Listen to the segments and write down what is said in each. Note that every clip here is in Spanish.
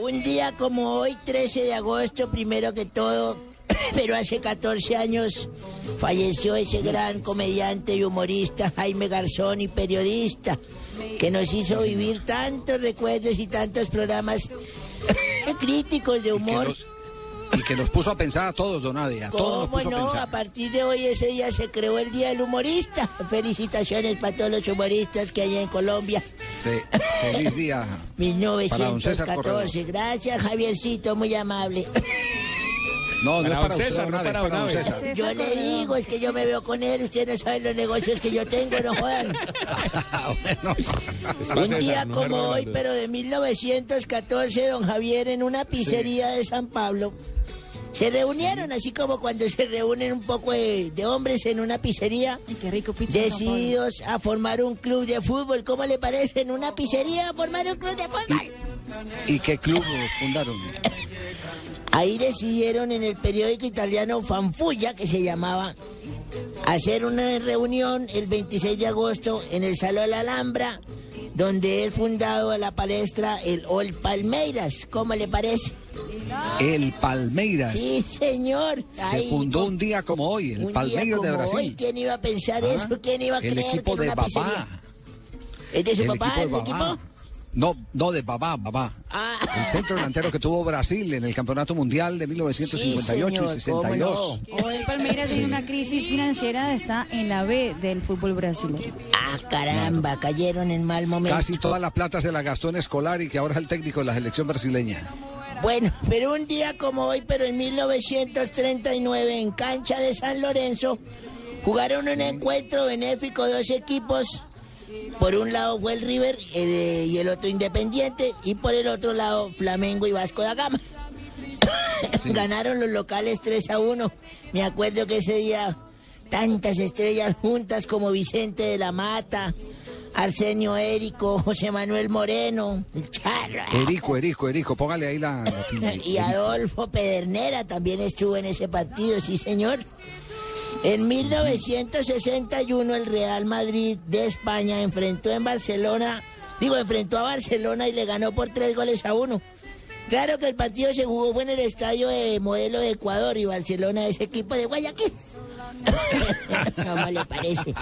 Un día como hoy, 13 de agosto, primero que todo, pero hace 14 años falleció ese gran comediante y humorista Jaime Garzón y periodista que nos hizo vivir tantos recuerdos y tantos programas críticos de humor. nos- y que nos puso a pensar a todos, don Adi, a todos nos ¿Cómo puso a no? A pensar. partir de hoy ese día se creó el Día del Humorista. Felicitaciones para todos los humoristas que hay en Colombia. Fe- feliz día. Para don César 1914. Gracias, Javiercito, muy amable. No, no es Para usted, César, no para para don. César. Yo le digo, es que yo me veo con él, ustedes no saben los negocios que yo tengo, no jodan. Bueno, Un día como hoy, pero de 1914, don Javier en una pizzería de San Pablo. Se reunieron así como cuando se reúnen un poco de, de hombres en una pizzería, Ay, qué rico pizza. San Pablo. decididos a formar un club de fútbol. ¿Cómo le parece en una pizzería formar un club de fútbol? ¿Y qué club fundaron? Ahí decidieron en el periódico italiano Fanfulla, que se llamaba, hacer una reunión el 26 de agosto en el Salón de la Alhambra, donde él fundado la palestra el Ol Palmeiras. ¿Cómo le parece? El Palmeiras. Sí, señor. Se fundó un día como hoy, el Palmeiras de Brasil. hoy. ¿Quién iba a pensar Ah, eso? ¿Quién iba a el creer equipo que de una Babá. ¿Es de su El papá el equipo? No, no de Babá, Babá. Ah. El centro delantero que tuvo Brasil en el Campeonato Mundial de 1958 Sí, y señor, ¿cómo 62. no? Hoy Palmeiras tiene una crisis financiera, está en la B del fútbol brasileño. Ah, caramba, cayeron en mal momento. Casi toda la plata se la gastó en Escolar y que ahora es el técnico de la selección brasileña. Bueno, pero un día como hoy, pero en 1939, en cancha de San Lorenzo, jugaron un encuentro benéfico dos equipos. Por un lado fue el River eh, y el otro Independiente, y por el otro lado Flamengo y Vasco da Gama. Ganaron los locales 3 a 1. Me acuerdo que ese día tantas estrellas juntas como Vicente de la Mata, Arsenio Érico, José Manuel Moreno, Charra. Erico, Erico, Erico, póngale ahí la... la. Y Adolfo Pedernera también estuvo en ese partido, sí señor. En 1961 el Real Madrid de España enfrentó en Barcelona, digo, enfrentó a Barcelona y le ganó por tres goles a uno. Claro que el partido se jugó fue en el estadio de Modelo de Ecuador y Barcelona es equipo de Guayaquil. ¿Cómo le parece?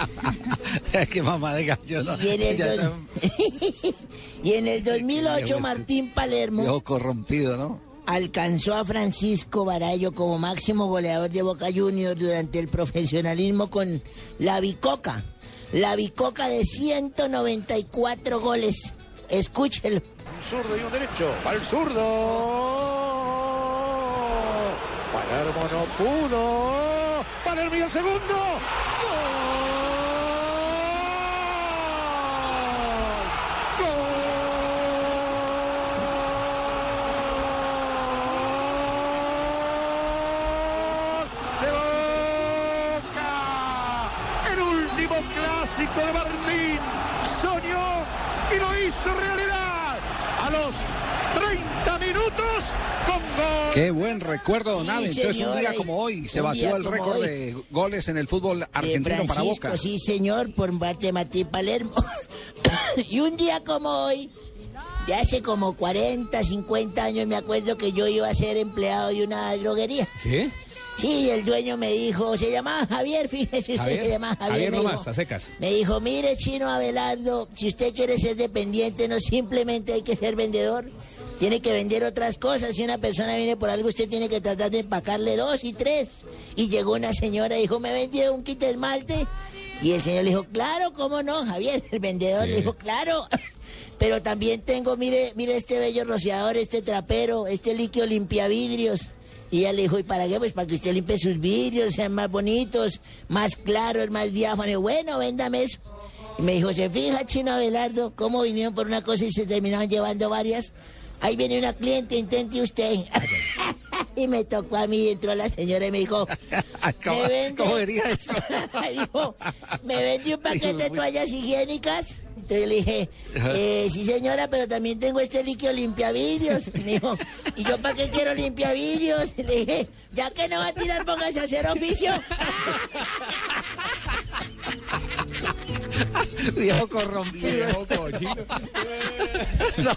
Qué mamá de gallo, ¿no? Y en el, Ya dos- y en el 2008 Viejo Martín Palermo Viejo corrompido, ¿no? Alcanzó a Francisco Barallo como máximo goleador de Boca Juniors durante el profesionalismo con la Bicoca. La Bicoca de 194 goles. Escúchelo. Un zurdo y un derecho. Al zurdo. Palermo no pudo. Palermo y el segundo. ¡Gol! ¡Gol! ¡De Boca! El último clásico de Martín. Soñó y lo hizo realidad. A los 30 minutos con gol. Qué buen recuerdo, don Sí. Entonces, un día como hoy se batió el récord hoy. de goles en el fútbol argentino para Boca. Sí, señor, por parte de Martín Palermo. y un día como hoy, de hace como 40, 50 años, me acuerdo que yo iba a ser empleado de una droguería. ¿Sí? Sí, el dueño me dijo, se llamaba Javier, fíjese usted, Javier, se llamaba Javier. Javier me nomás, dijo- a secas. Me dijo, mire, chino Abelardo, si usted quiere ser dependiente, no simplemente hay que ser vendedor, tiene que vender otras cosas. Si una persona viene por algo, usted tiene que tratar de empacarle dos y tres. Y llegó una señora y dijo, ¿me vendió un kit de esmalte? Y el señor le dijo, claro, ¿cómo no, Javier? El vendedor le dijo, claro. Pero también tengo, mire, mire este bello rociador, este trapero, este líquido limpiavidrios. Y ella le dijo, ¿y para qué? Pues para que usted limpie sus vidrios, sean más bonitos, más claros, más diáfanos. Bueno, véndame eso. Y me dijo, ¿se fija, Chino Abelardo, cómo vinieron por una cosa y se terminaron llevando varias? Ahí viene una cliente, intente usted. y me tocó a mí, entró la señora y me dijo, ¿Cómo, ¿me vende? cómo vería eso? dijo, ¿me vende un paquete de toallas higiénicas? Entonces le dije, eh, sí señora, pero también tengo este líquido limpiavidrios. Me dijo, ¿y yo para qué quiero limpiavidrios? Le dije, ya que no va a tirar, póngase a hacer oficio. Viejo corrompido. Viejo cochino. No.